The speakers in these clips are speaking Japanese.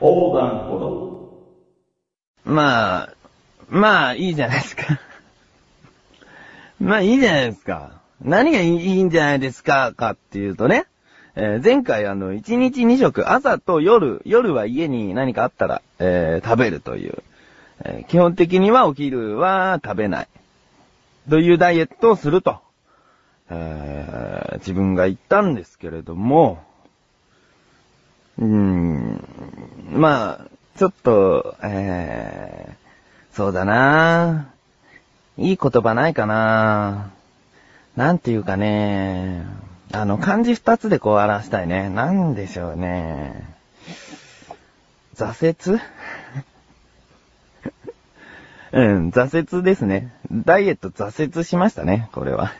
横断歩道。まあ、まあ、いいじゃないですか。まあ、いいじゃないですか。何がいいんじゃないですか、かっていうとね。えー前回あの、1日2食、朝と夜、夜は家に何かあったら、えー食べるという、えー基本的にはお昼は食べない。というダイエットをすると、え自分が言ったんですけれども、うん、まあ、ちょっと、えー、そうだないい言葉ないかななんていうかね、あの、漢字二つでこう表したいね。なんでしょうね。挫折？うん、挫折ですね。ダイエット挫折しましたね、これは。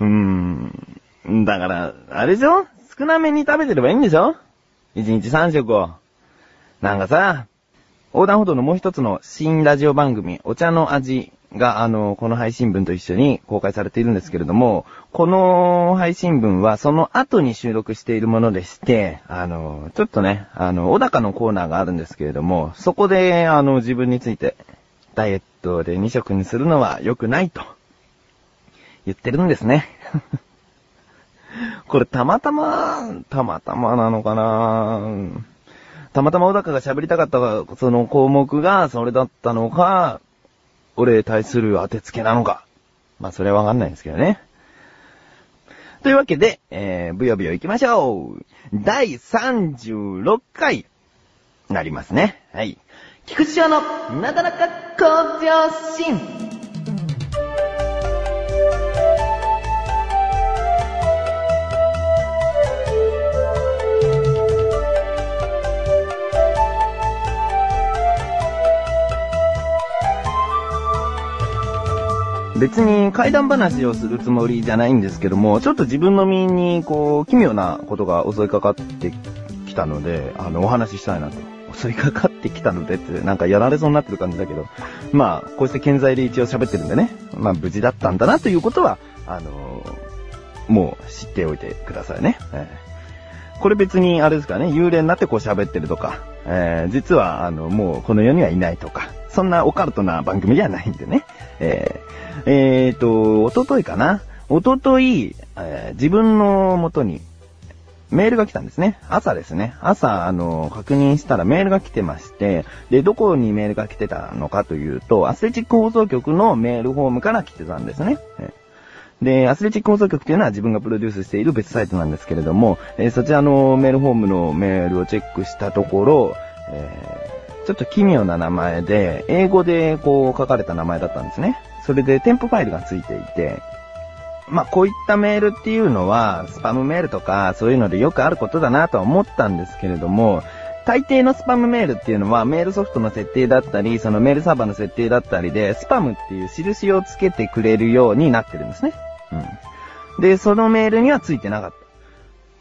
うーん。だから、あれでしょ少なめに食べてればいいんでしょ？一日三食を。なんかさ、横断歩道のもう一つの新ラジオ番組、お茶の味が、あの、この配信分と一緒に公開されているんですけれども、この配信分はその後に収録しているものでして、あの、ちょっとね、あの、小高のコーナーがあるんですけれども、そこで、あの、自分について、ダイエットで2食にするのは良くないと、言ってるんですね。これたまたま、たまたまなのかなたまたま小高が喋りたかったその項目がそれだったのか、俺に対する当てつけなのか。まあそれはわかんないんですけどね。というわけで、えー、ぶよぶよ行きましょう。第36回、なりますね。はい。菊池翔のなだらか向上心。別に怪談話をするつもりじゃないんですけども、ちょっと自分の身に、こう、奇妙なことが襲いかかってきたので、あの、お話ししたいなと。襲いかかってきたのでって、なんかやられそうになってる感じだけど、まあ、こうして健在で一応喋ってるんでね、まあ、無事だったんだなということは、あのもう知っておいてくださいね。えーこれ別に、あれですかね、幽霊になってこう喋ってるとか、えー実は、あの、もうこの世にはいないとか、そんなオカルトな番組ではないんでね。えー、えーと、おとといかなおととい、えー自分の元に、メールが来たんですね。朝ですね。朝、あの、確認したらメールが来てまして、で、どこにメールが来てたのかというと、アスレチック放送局のメールフォームから来てたんですね。で、アスレチック放送局っていうのは自分がプロデュースしている別サイトなんですけれども、えーそちらのメールフォームのメールをチェックしたところ、えちょっと奇妙な名前で、英語でこう書かれた名前だったんですね。それで添付ファイルがついていて、まあ、こういったメールっていうのは、スパムメールとか、そういうのでよくあることだなとは思ったんですけれども、大抵のスパムメールっていうのは、メールソフトの設定だったり、そのメールサーバーの設定だったりで、スパムっていう印をつけてくれるようになってるんですね。うん。で、そのメールにはついてなかっ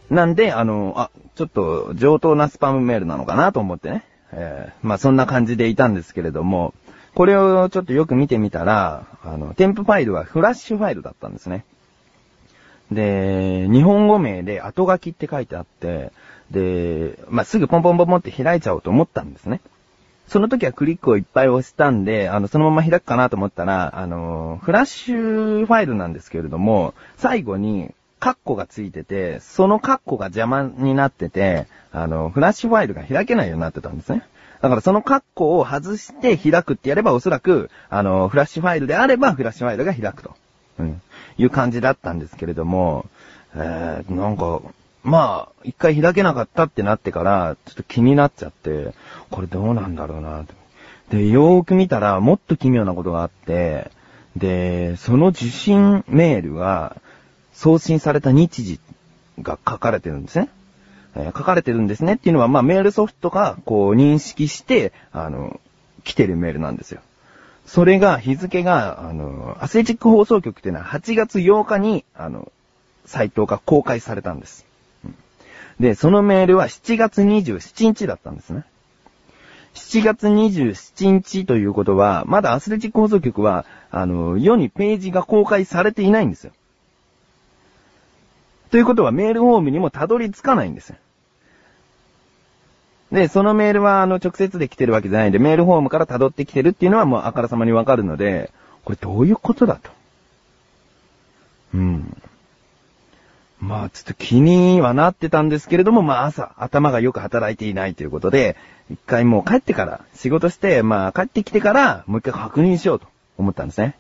た。なんで、あの、あ、ちょっと上等なスパムメールなのかなと思ってね。えーまあそんな感じでいたんですけれども、これをちょっとよく見てみたら、あの、添付ファイルはフラッシュファイルだったんですね。で、日本語名で後書きって書いてあって、で、まあ、すぐポンポンポンポンって開いちゃおうと思ったんですね。その時はクリックをいっぱい押したんで、あの、そのまま開くかなと思ったら、あの、フラッシュファイルなんですけれども、最後に、カッコがついてて、そのカッコが邪魔になってて、あの、フラッシュファイルが開けないようになってたんですね。だからそのカッコを外して開くってやればおそらく、あの、フラッシュファイルであればフラッシュファイルが開くと。うん。いう感じだったんですけれども、えー、なんか、まあ、一回開けなかったってなってから、ちょっと気になっちゃって、これどうなんだろうなとで、よーく見たら、もっと奇妙なことがあって、で、その受信メールは、送信された日時が書かれてるんですね。えー書かれてるんですねっていうのは、まあ、メールソフトが、こう、認識して、あの、来てるメールなんですよ。それが、日付が、あの、アスレチック放送局っていうのは8月8日に、あの、サイトが公開されたんです。で、そのメールは7月27日だったんですね。7月27日ということは、まだアスレチック放送局は、あの、世にページが公開されていないんですよ。ということはメールフォームにもたどり着かないんです。で、そのメールは、あの、直接で来てるわけじゃないんで、メールフォームから辿ってきてるっていうのはもうあからさまにわかるので、これどういうことだと。うん。まあ、ちょっと気にはなってたんですけれども、まあ朝、頭がよく働いていないということで、一回もう帰ってから、仕事して、まあ帰ってきてから、もう一回確認しようと思ったんですね。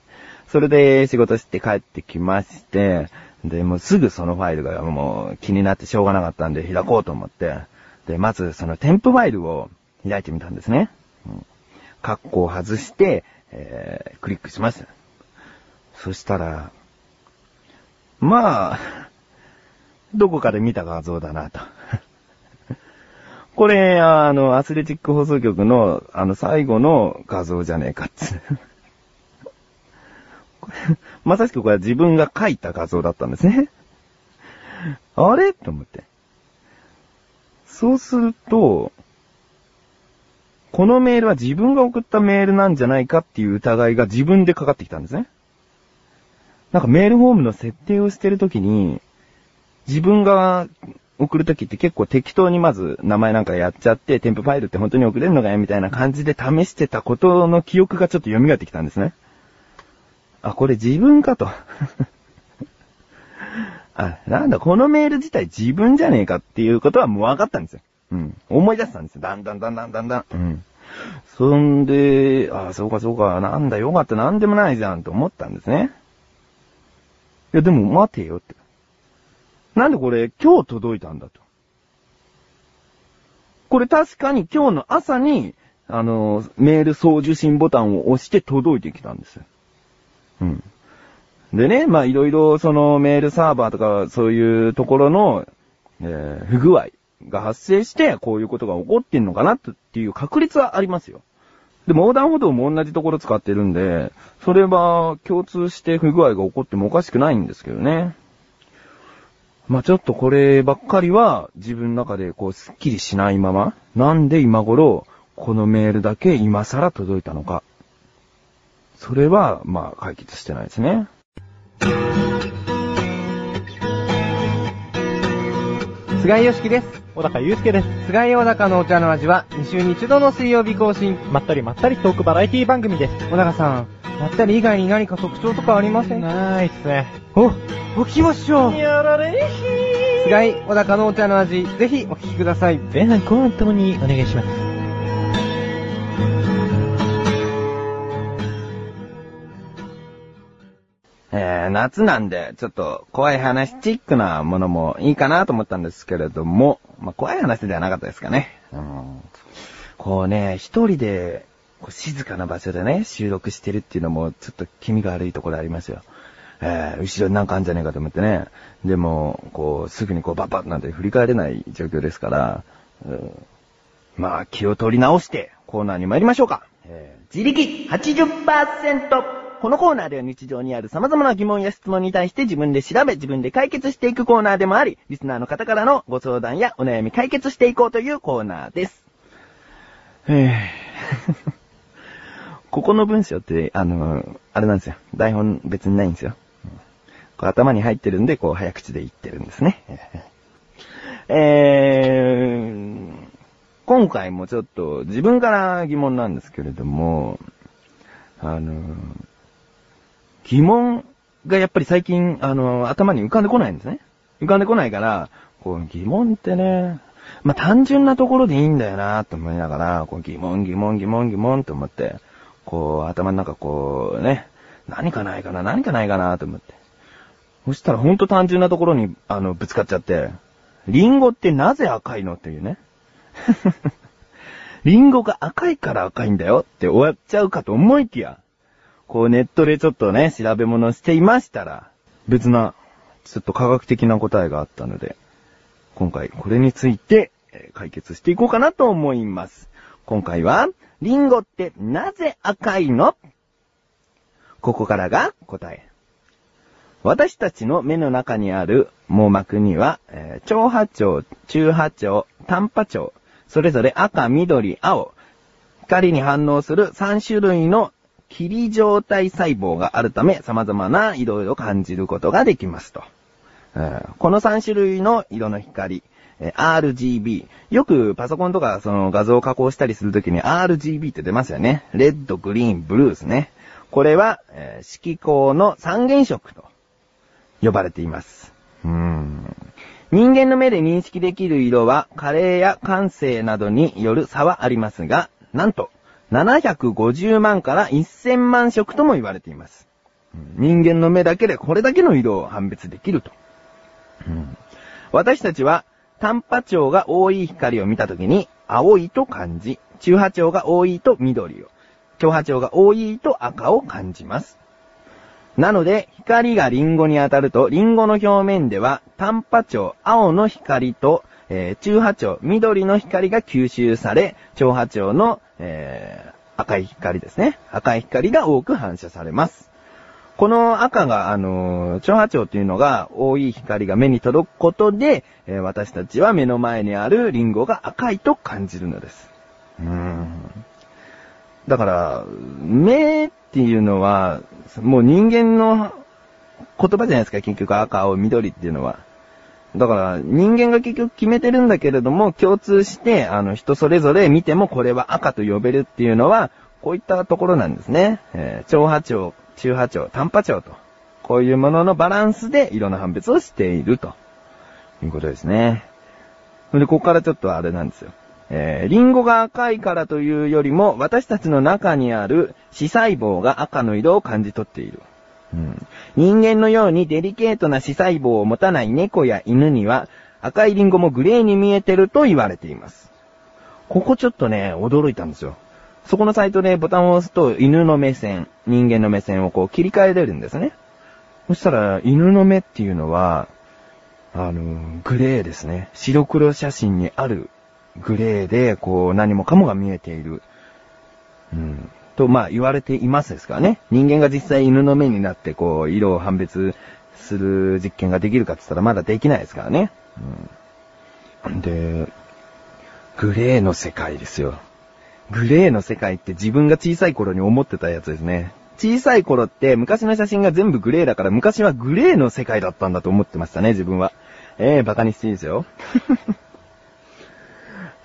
それで仕事して帰ってきまして、で、もうすぐそのファイルがもう気になってしょうがなかったんで開こうと思って、で、まずその添付ファイルを開いてみたんですね。うん。カッコを外して、えー、クリックしました。そしたら、まあ、どこかで見た画像だなと。これ、あの、アスレチック放送局の、あの、最後の画像じゃねえかっつ。まさしくこれは自分が描いた画像だったんですね。あれ？と思って。そうすると、このメールは自分が送ったメールなんじゃないかっていう疑いが自分でかかってきたんですね。なんかメールフォームの設定をしてるときに、自分が送るときって結構適当にまず名前なんかやっちゃって、添付ファイルって本当に送れるのかよみたいな感じで試してたことの記憶がちょっと蘇ってきたんですね。あ、これ自分かと。あ、なんだ、このメール自体自分じゃねえかっていうことはもう分かったんですよ。うん。思い出したんですよ。だんだんだんだんだんだん。うん。そんで、あ、そうかそうか、なんだよかった、なんでもないじゃんと思ったんですね。いや、でも待てよって。なんでこれ今日届いたんだと。これ確かに今日の朝に、あの、メール送受信ボタンを押して届いてきたんですよ。うん。でね、まあいろいろそのメールサーバーとかそういうところの、えー、不具合が発生してこういうことが起こってんのかなっていう確率はありますよ。でも横断歩道も同じところ使ってるんで、それは共通して不具合が起こってもおかしくないんですけどね。まあ、ちょっとこればっかりは自分の中でこうスッキリしないまま、なんで今頃このメールだけ今更届いたのか。それは、まあ、解決してないですね。菅井よしきです。小高祐介です。菅井小高のお茶の味は2週に1度の水曜日更新。まったりまったりトークバラエティ番組です。小高さん、まったり以外に何か特徴とかありません？ないっすね。お、起きましょう。やられひ菅井小高のお茶の味、ぜひお聞きください。前半後半ともにお願いします。夏なんで、ちょっと怖い話チックなものもいいかなと思ったんですけれども、まあ、怖い話ではなかったですかね。うん、こうね、一人で、こう静かな場所でね、収録してるっていうのも、ちょっと気味が悪いところありますよ。えー、後ろになんかあんじゃねえかと思ってね。でも、こう、すぐにこう、バッバッなんて振り返れない状況ですから、うん、まあ、気を取り直して、コーナーに参りましょうか。えー、自力80%。このコーナーでは日常にある様々な疑問や質問に対して自分で調べ、自分で解決していくコーナーでもあり、リスナーの方からのご相談やお悩み解決していこうというコーナーです。えー ここの文章って、あの、あれなんですよ。台本別にないんですよ。こう頭に入ってるんで、こう早口で言ってるんですね。えー、今回もちょっと自分から疑問なんですけれども、あの、疑問がやっぱり最近、あの、頭に浮かんでこないんですね。浮かんでこないから、こう疑問ってね、まあ、単純なところでいいんだよなと思いながら、こう疑問疑問疑問疑問と思って、こう頭の中こうね、何かないかな、何かないかなと思って。そしたらほんと単純なところに、あの、ぶつかっちゃって、リンゴってなぜ赤いのっていうね。リンゴが赤いから赤いんだよって終わっちゃうかと思いきや、こうネットでちょっとね、調べ物していましたら、別な、ちょっと科学的な答えがあったので、今回これについて解決していこうかなと思います。今回は、リンゴってなぜ赤いの？ここからが答え。私たちの目の中にある網膜には、えー、超波長、中波長、単波長、それぞれ赤、緑、青、光に反応する3種類の霧状態細胞があるため様々な色を感じることができますと。この3種類の色の光、RGB。よくパソコンとかその画像を加工したりするときに RGB って出ますよね。レッド、グリーン、ブルーですね。これは、えー色光の三原色と呼ばれています。うん人間の目で認識できる色は、加齢や感性などによる差はありますが、なんと、750万から1000万色とも言われています。人間の目だけでこれだけの色を判別できると。うん私たちは、単波長が多い光を見たときに、青いと感じ、中波長が多いと緑を、強波長が多いと赤を感じます。なので、光がリンゴに当たると、リンゴの表面では、単波長、青の光と、えー中波長、緑の光が吸収され、長波長の、えー赤い光ですね。赤い光が多く反射されます。この赤が、あのー、長波長というのが多い光が目に届くことで、えー私たちは目の前にあるリンゴが赤いと感じるのです。うん。だから、目っていうのは、もう人間の言葉じゃないですか、結局赤、青、緑っていうのは。だから、人間が結局決めてるんだけれども、共通して、あの、人それぞれ見てもこれは赤と呼べるっていうのは、こういったところなんですね。えー長波長、中波長、単波長と。こういうもののバランスで色の判別をしていると。いうことですね。で、ここからちょっとあれなんですよ。えー、リンゴが赤いからというよりも、私たちの中にある視細胞が赤の色を感じ取っている。人間のようにデリケートな視細胞を持たない猫や犬には、赤いリンゴもグレーに見えてると言われています。ここちょっとね、驚いたんですよ。そこのサイトでボタンを押すと、犬の目線、人間の目線をこう切り替えれるんですね。そしたら、犬の目っていうのは、あの、グレーですね。白黒写真にあるグレーで、こう、何もかもが見えている。と、まあ、言われていますですからね。人間が実際犬の目になって、こう、色を判別する実験ができるかって言ったらまだできないですからね。うん。で、グレーの世界ですよ。グレーの世界って自分が小さい頃に思ってたやつですね。小さい頃って昔の写真が全部グレーだから昔はグレーの世界だったんだと思ってましたね、自分は。ええバカにしていいですよ。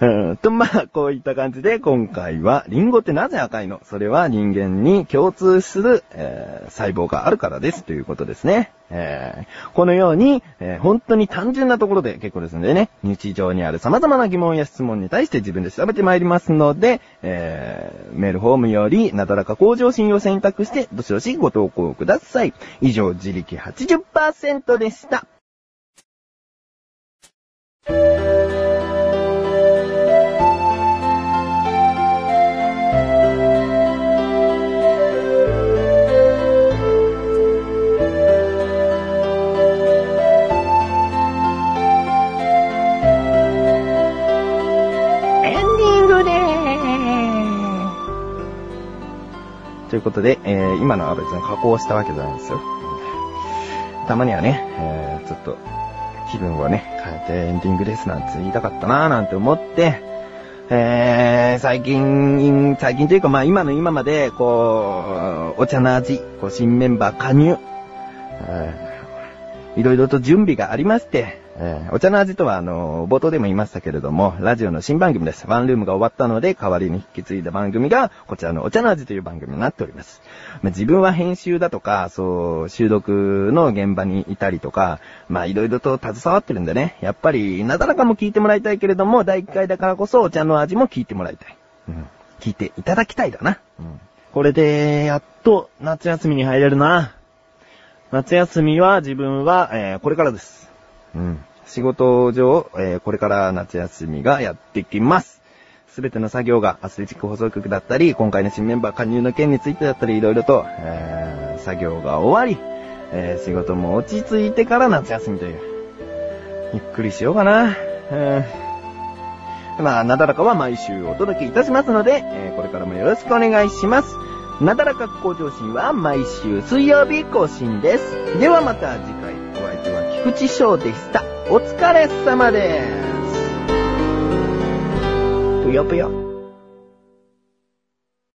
うんと、まあ、こういった感じで、今回は、リンゴってなぜ赤いの？それは人間に共通する、えー細胞があるからですということですね。えーこのように、えー本当に単純なところで結構ですのでね、日常にある様々な疑問や質問に対して自分で調べてまいりますので、えーメールフォームより、なだらか向上心を選択して、どしどしご投稿ください。以上、自力80%でした。で、えー今のは別に加工したわけじゃないんですよ。たまにはね、えーちょっと気分をね、変えてエンディングですなんて言いたかったなーなんて思って、えー、最近、最近というかまあ今の今まで、こう、お茶の味、こう新メンバー加入、いろいろと準備がありまして、えーお茶の味とは、あの、冒頭でも言いましたけれども、ラジオの新番組です。ワンルームが終わったので、代わりに引き継いだ番組が、こちらのお茶の味という番組になっております。まあ自分は編集だとか、そう、収録の現場にいたりとか、まあいろいろと携わってるんでね、やっぱり、なだらかも聞いてもらいたいけれども、第1回だからこそお茶の味も聞いてもらいたい。うん。聞いていただきたいだな。うん。これで、やっと、夏休みに入れるな。夏休みは自分は、えーこれからです。仕事上、えーこれから夏休みがやってきます。すべての作業がアスレチック放送局だったり、今回の新メンバー加入の件についてだったり、いろいろと、えー作業が終わり、えー仕事も落ち着いてから夏休みという。ゆっくりしようかな。うんまあ、なだらかは毎週お届けいたしますので、えーこれからもよろしくお願いします。なだらか向上心は毎週水曜日更新です。ではまた次回、菊池翔でした。お疲れ様です。ぷよぷよ。